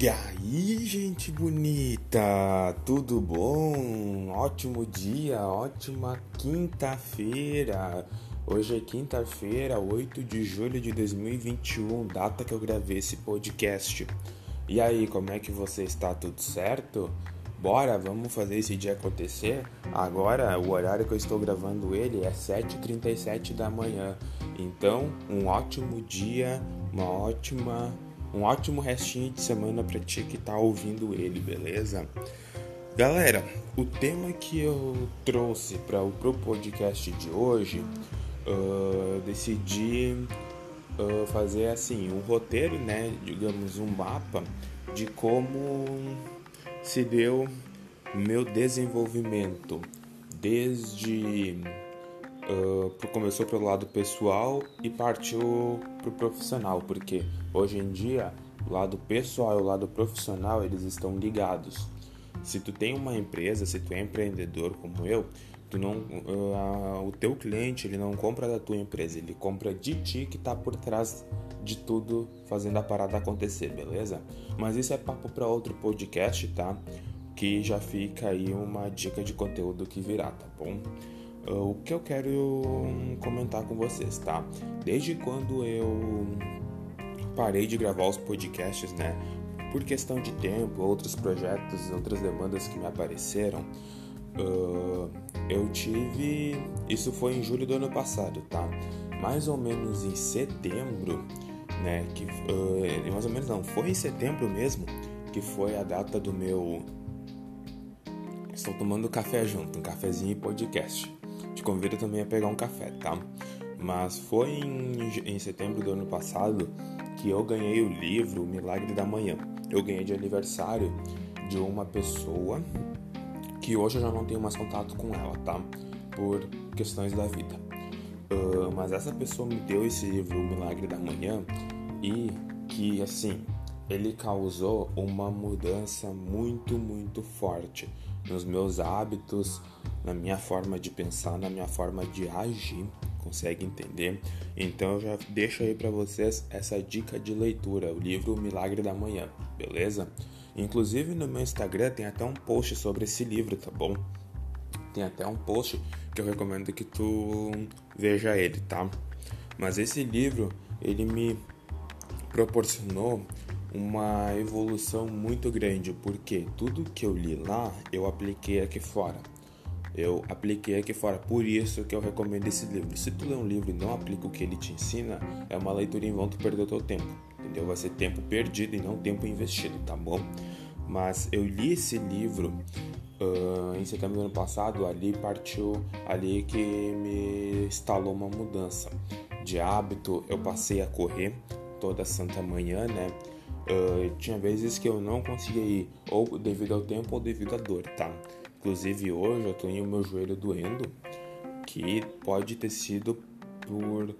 E aí, gente bonita, tudo bom? Ótimo dia, ótima quinta-feira. Hoje é quinta-feira, 8 de julho de 2021, data que eu gravei esse podcast. E aí, como é que você está? Tudo certo? Bora, vamos fazer esse dia acontecer? Agora, o horário que eu estou gravando ele é 7h37 da manhã. Então, um ótimo dia, uma ótima um ótimo restinho de semana para ti que tá ouvindo ele, beleza? Galera, o tema que eu trouxe para o pro podcast de hoje, uh, decidi uh, fazer assim um roteiro, né? Digamos um mapa de como se deu meu desenvolvimento desde uh, começou pelo lado pessoal e partiu pro profissional, porque hoje em dia o lado pessoal e o lado profissional eles estão ligados. Se tu tem uma empresa, se tu é empreendedor como eu, tu não, uh, o teu cliente ele não compra da tua empresa, ele compra de ti que está por trás de tudo fazendo a parada acontecer, beleza? Mas isso é papo para outro podcast, tá? Que já fica aí uma dica de conteúdo que virá, tá bom? O que eu quero comentar com vocês, tá? Desde quando eu parei de gravar os podcasts, né? Por questão de tempo, outros projetos, outras demandas que me apareceram, uh, eu tive. Isso foi em julho do ano passado, tá? Mais ou menos em setembro, né? Que, uh, mais ou menos não, foi em setembro mesmo que foi a data do meu. Estou tomando café junto, um cafezinho e podcast. Te convido também a pegar um café, tá? Mas foi em, em setembro do ano passado que eu ganhei o livro Milagre da Manhã. Eu ganhei de aniversário de uma pessoa que hoje eu já não tenho mais contato com ela, tá? Por questões da vida. Uh, mas essa pessoa me deu esse livro, Milagre da Manhã, e que assim ele causou uma mudança muito, muito forte nos meus hábitos, na minha forma de pensar, na minha forma de agir. Consegue entender? Então eu já deixo aí para vocês essa dica de leitura, o livro Milagre da Manhã, beleza? Inclusive no meu Instagram tem até um post sobre esse livro, tá bom? Tem até um post que eu recomendo que tu veja ele, tá? Mas esse livro, ele me proporcionou uma evolução muito grande, porque tudo que eu li lá eu apliquei aqui fora. Eu apliquei aqui fora, por isso que eu recomendo esse livro. Se tu lê um livro e não aplica o que ele te ensina, é uma leitura em vão tu perder o teu tempo, entendeu? Vai ser tempo perdido e não tempo investido, tá bom? Mas eu li esse livro uh, em setembro do ano passado, ali partiu, ali que me instalou uma mudança de hábito. Eu passei a correr toda santa manhã, né? Uh, tinha vezes que eu não conseguia ir, ou devido ao tempo ou devido à dor, tá? Inclusive hoje eu tenho meu joelho doendo, que pode ter sido por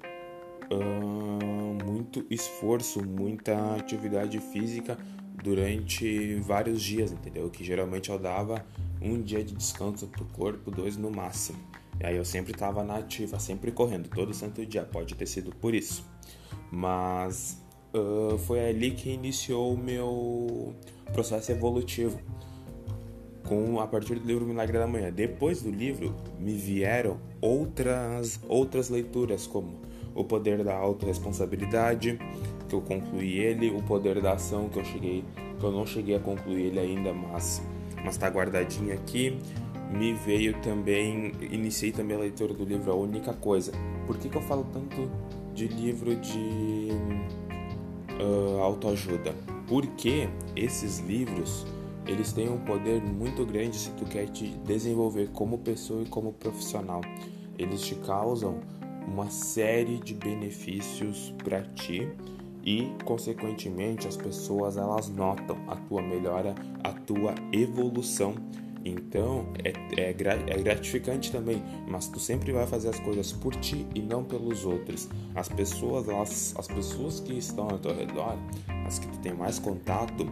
uh, muito esforço, muita atividade física durante vários dias, entendeu? Que geralmente eu dava um dia de descanso pro corpo, dois no máximo. E aí eu sempre tava na ativa, sempre correndo, todo santo dia, pode ter sido por isso. Mas uh, foi ali que iniciou o meu processo evolutivo. Com, a partir do livro Milagre da Manhã. Depois do livro me vieram outras outras leituras como O Poder da Autoresponsabilidade, que eu concluí ele, O Poder da Ação, que eu cheguei que eu não cheguei a concluir ele ainda, mas mas está guardadinho aqui. Me veio também, iniciei também a leitura do livro A Única Coisa. Por que, que eu falo tanto de livro de uh, autoajuda, porque esses livros eles têm um poder muito grande se tu quer te desenvolver como pessoa e como profissional. Eles te causam uma série de benefícios para ti e, consequentemente, as pessoas elas notam a tua melhora, a tua evolução então é, é, é, gratificante também, mas tu sempre vai fazer as coisas por ti e não pelos outros. As pessoas, elas, as pessoas que estão ao teu redor, as que tu tem mais contato,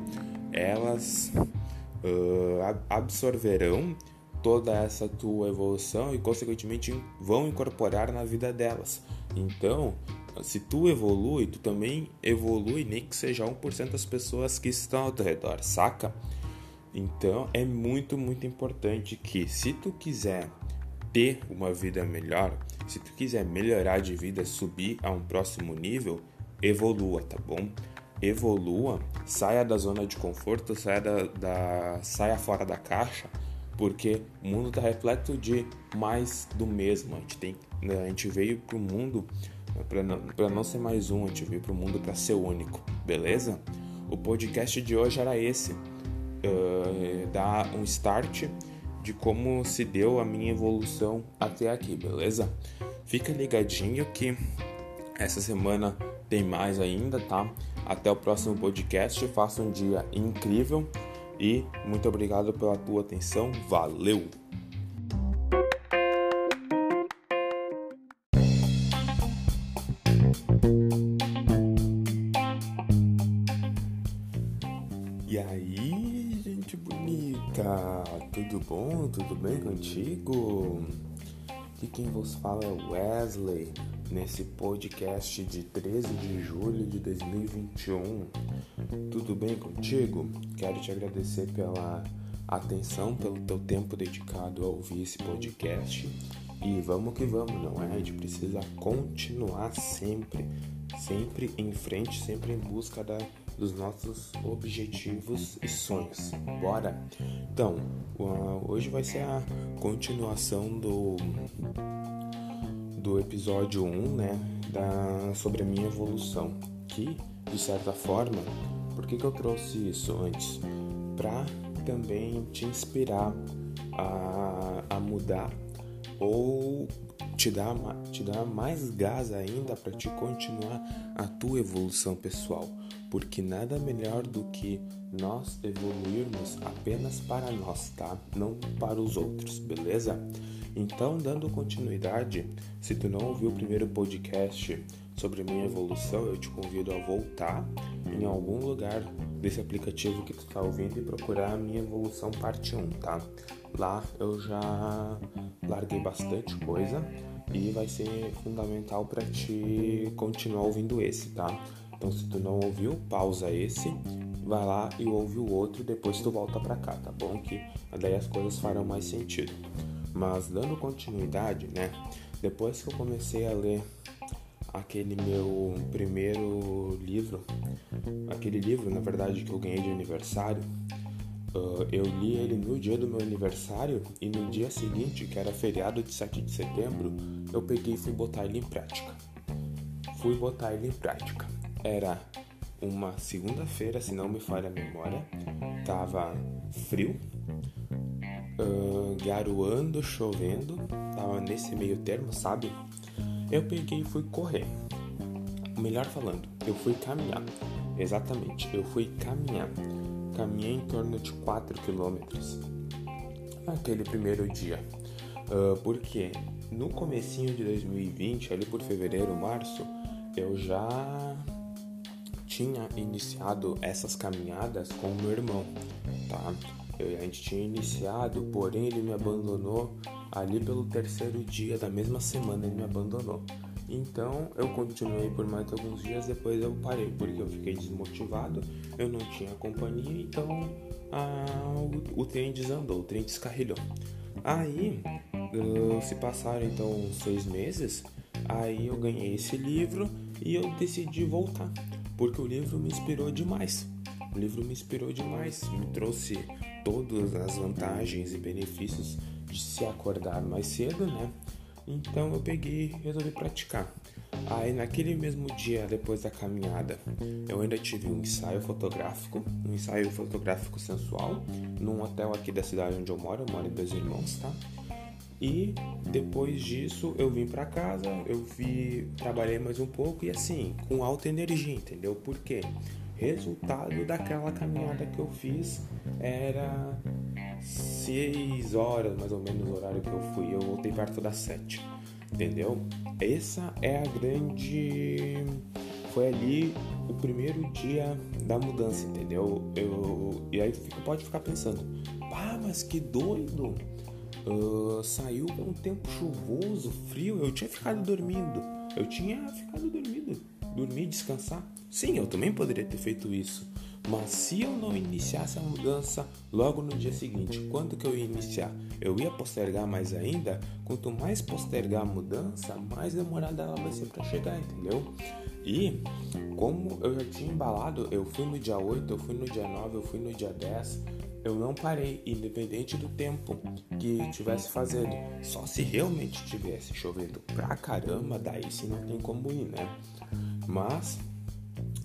elas uh, absorverão toda essa tua evolução e consequentemente vão incorporar na vida delas. Então se tu evolui, tu também evolui, nem que seja 1% das pessoas que estão ao teu redor, saca? Então é muito, muito importante que se tu quiser ter uma vida melhor, se tu quiser melhorar de vida, subir a um próximo nível, evolua, tá bom? Evolua, saia da zona de conforto, saia, da, da saia fora da caixa, porque o mundo está repleto de mais do mesmo. A gente, tem, né, a gente veio para o mundo para não, não ser mais um, a gente veio para o mundo para ser único, beleza? O podcast de hoje era esse, uh, dar um start de como se deu a minha evolução até aqui, beleza? Fica ligadinho que essa semana tem mais ainda, tá? Até o próximo podcast. Faça um dia incrível e muito obrigado pela tua atenção. Valeu! E aí, gente bonita, tudo bom? Tudo bem contigo? Aqui quem vos fala é Wesley, nesse podcast de 13 de julho de 2021. Tudo bem contigo? Quero te agradecer pela atenção, pelo teu tempo dedicado a ouvir esse podcast. E vamos que vamos, não é? A gente precisa continuar sempre, sempre em frente, sempre em busca da dos nossos objetivos e sonhos. Bora? Então, hoje vai ser a continuação do do episódio 1, né, da sobre a minha evolução, que de certa forma, por que, que eu trouxe isso antes? Para também te inspirar a, a mudar ou te dar, te dar mais gás ainda para te continuar a tua evolução pessoal porque nada melhor do que nós evoluirmos apenas para nós, tá? Não para os outros, beleza? Então, dando continuidade, se tu não ouviu o primeiro podcast sobre minha evolução, eu te convido a voltar em algum lugar desse aplicativo que tu está ouvindo e procurar a minha evolução parte 1, tá? Lá eu já larguei bastante coisa e vai ser fundamental para te continuar ouvindo esse, tá? Então, se tu não ouviu, pausa esse, vai lá e ouve o outro, depois tu volta para cá, tá bom? Que daí as coisas farão mais sentido. Mas dando continuidade, né? Depois que eu comecei a ler aquele meu primeiro livro, aquele livro, na verdade, que eu ganhei de aniversário, eu li ele no dia do meu aniversário e no dia seguinte, que era feriado de 7 de setembro, eu peguei e fui botar ele em prática. Fui botar ele em prática. Era uma segunda-feira, se não me falha a memória. Tava frio, uh, garoando, chovendo. Tava nesse meio termo, sabe? Eu peguei e fui correr. Melhor falando, eu fui caminhar. Exatamente, eu fui caminhar. Caminhei em torno de 4 quilômetros naquele primeiro dia. Uh, porque no comecinho de 2020, ali por fevereiro, março, eu já tinha iniciado essas caminhadas com meu irmão, tá? Eu, a gente tinha iniciado, porém ele me abandonou ali pelo terceiro dia da mesma semana, ele me abandonou. Então eu continuei por mais alguns dias, depois eu parei, porque eu fiquei desmotivado, eu não tinha companhia, então ah, o, o, trem desandou, o trem descarrilhou. Aí uh, se passaram então seis meses, aí eu ganhei esse livro e eu decidi voltar porque o livro me inspirou demais. O livro me inspirou demais, me trouxe todas as vantagens e benefícios de se acordar mais cedo, né? Então eu peguei e resolvi praticar. Aí naquele mesmo dia, depois da caminhada, eu ainda tive um ensaio fotográfico, um ensaio fotográfico sensual, num hotel aqui da cidade onde eu moro, eu moro em Dois Irmãos, tá? E depois disso eu vim para casa, eu vi, trabalhei mais um pouco e assim, com alta energia, entendeu? Por quê? Resultado daquela caminhada que eu fiz era 6 horas, mais ou menos, o horário que eu fui. Eu voltei perto das 7, entendeu? Essa é a grande. Foi ali o primeiro dia da mudança, entendeu? Eu... E aí pode ficar pensando, ah, mas que doido! Uh, saiu com um tempo chuvoso, frio, eu tinha ficado dormindo. eu tinha ficado dormido, dormir, descansar. Sim, eu também poderia ter feito isso. Mas se eu não iniciasse a mudança logo no dia seguinte, quando que eu ia iniciar? Eu ia postergar mais ainda? Quanto mais postergar a mudança, mais demorada ela vai ser para chegar, entendeu? E como eu já tinha embalado, eu fui no dia 8, eu fui no dia 9, eu fui no dia 10, eu não parei, independente do tempo que tivesse fazendo. Só se realmente tivesse chovendo pra caramba, daí sim não tem como ir, né? Mas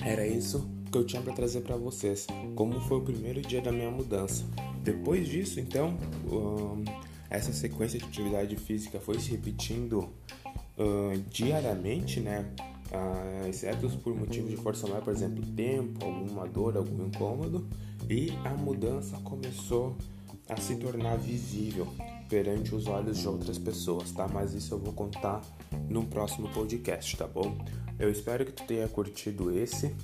era isso que eu tinha para trazer para vocês, como foi o primeiro dia da minha mudança. Depois disso, então, essa sequência de atividade física foi se repetindo diariamente, né? Uh, exceto por motivos de força maior, por exemplo, tempo, alguma dor, algum incômodo, e a mudança começou a se tornar visível perante os olhos de outras pessoas, tá? Mas isso eu vou contar no próximo podcast, tá bom? Eu espero que tu tenha curtido esse.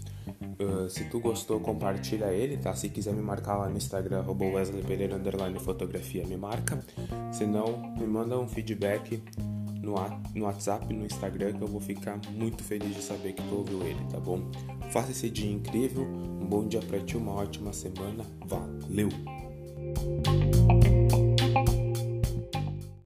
Uh, se tu gostou, compartilha ele, tá? Se quiser me marcar lá no Instagram, Wesley Pereira, underline fotografia, me marca. Se não, me manda um feedback no, no WhatsApp, no Instagram, que eu vou ficar muito feliz de saber que tu ouviu ele, tá bom? Faça esse dia incrível, um bom dia pra ti, uma ótima semana. Valeu!